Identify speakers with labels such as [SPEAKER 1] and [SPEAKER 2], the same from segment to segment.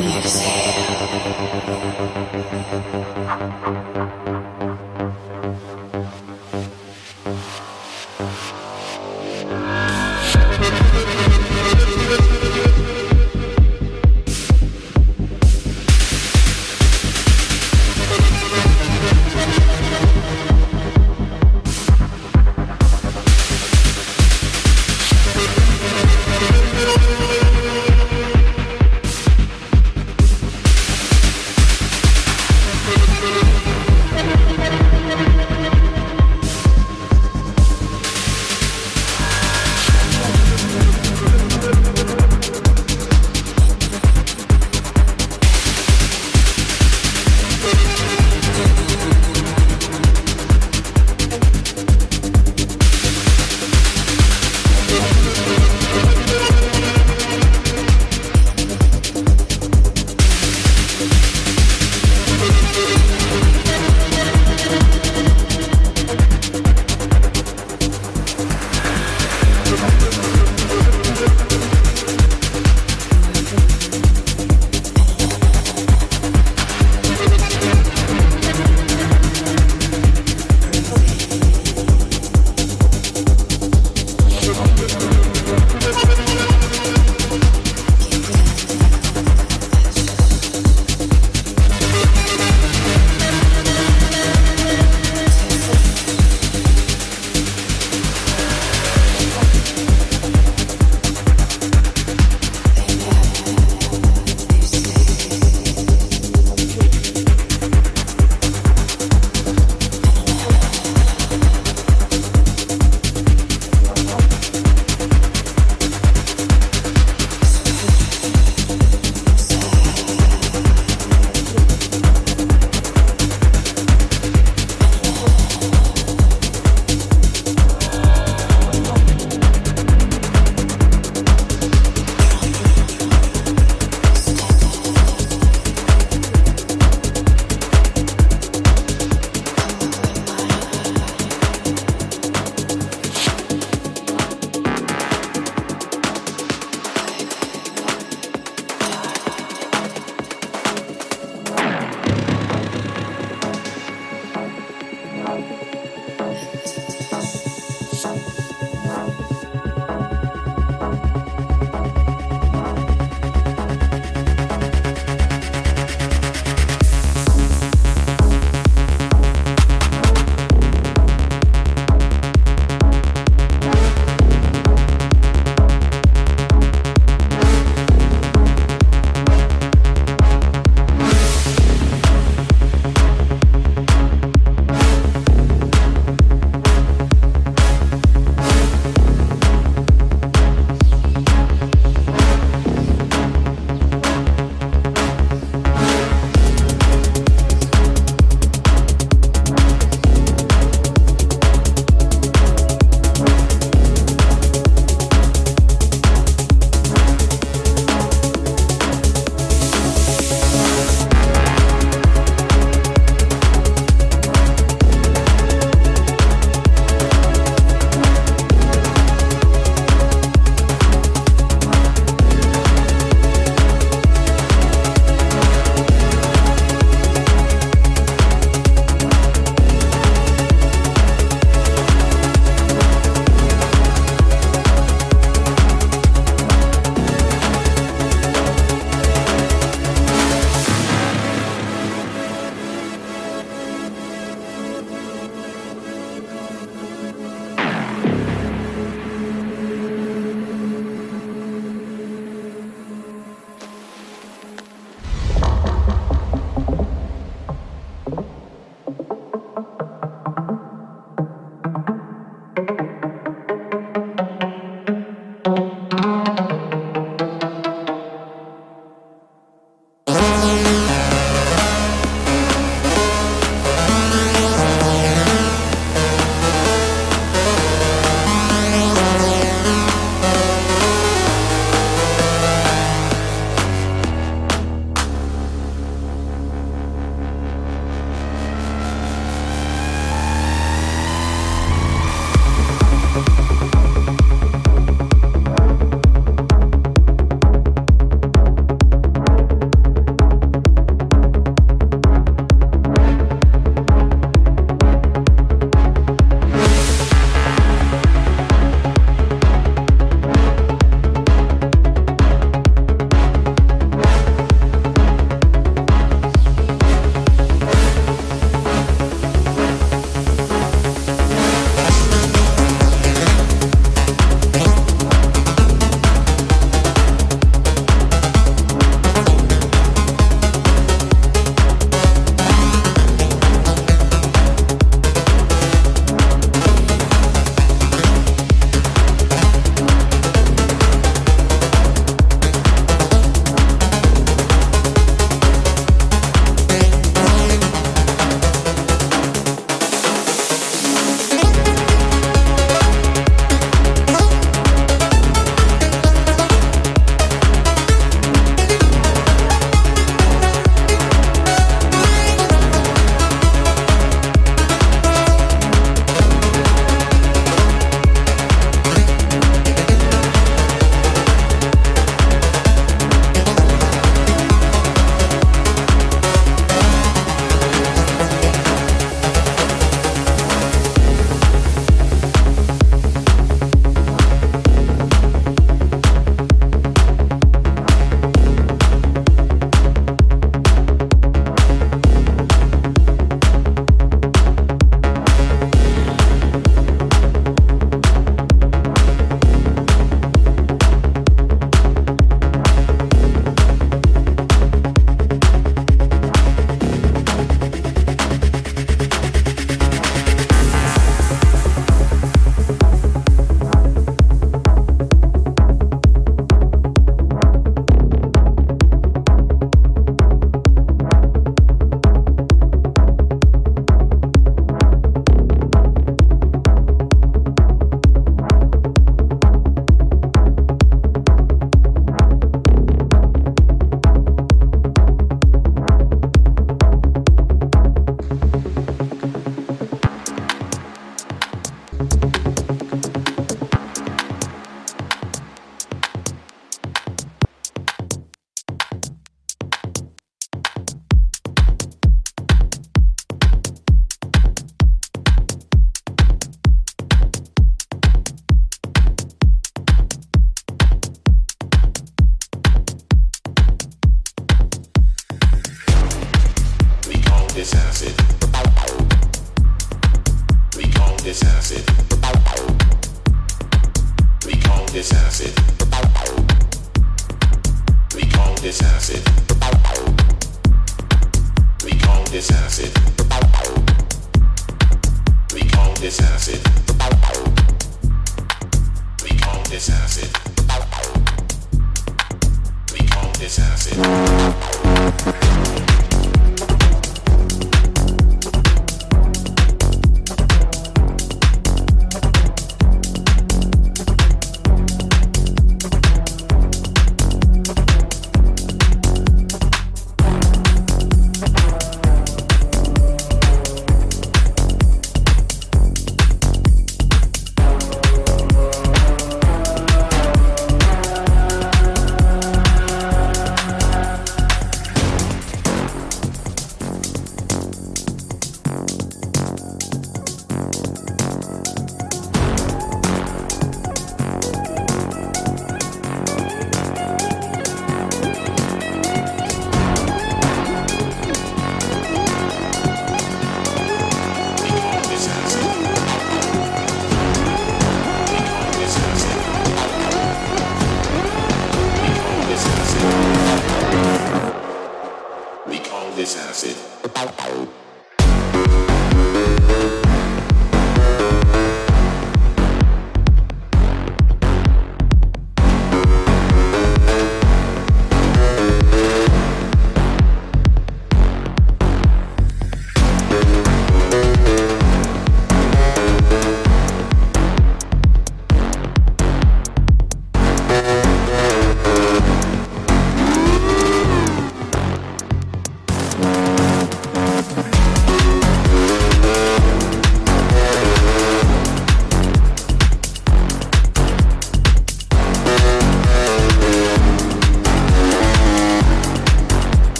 [SPEAKER 1] Yes.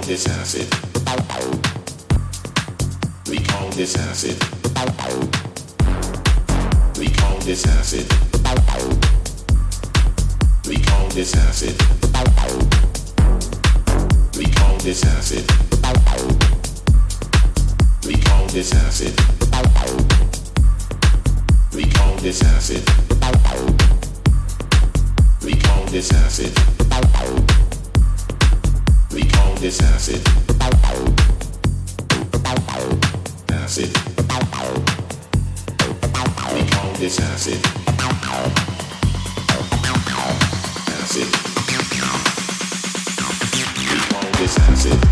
[SPEAKER 1] We call this acid. We call this acid. We call this acid. We call this acid. We call this acid. We call this acid. We call this acid. We call this acid. We call this acid. Acid. We call this acid. Acid. We call this acid.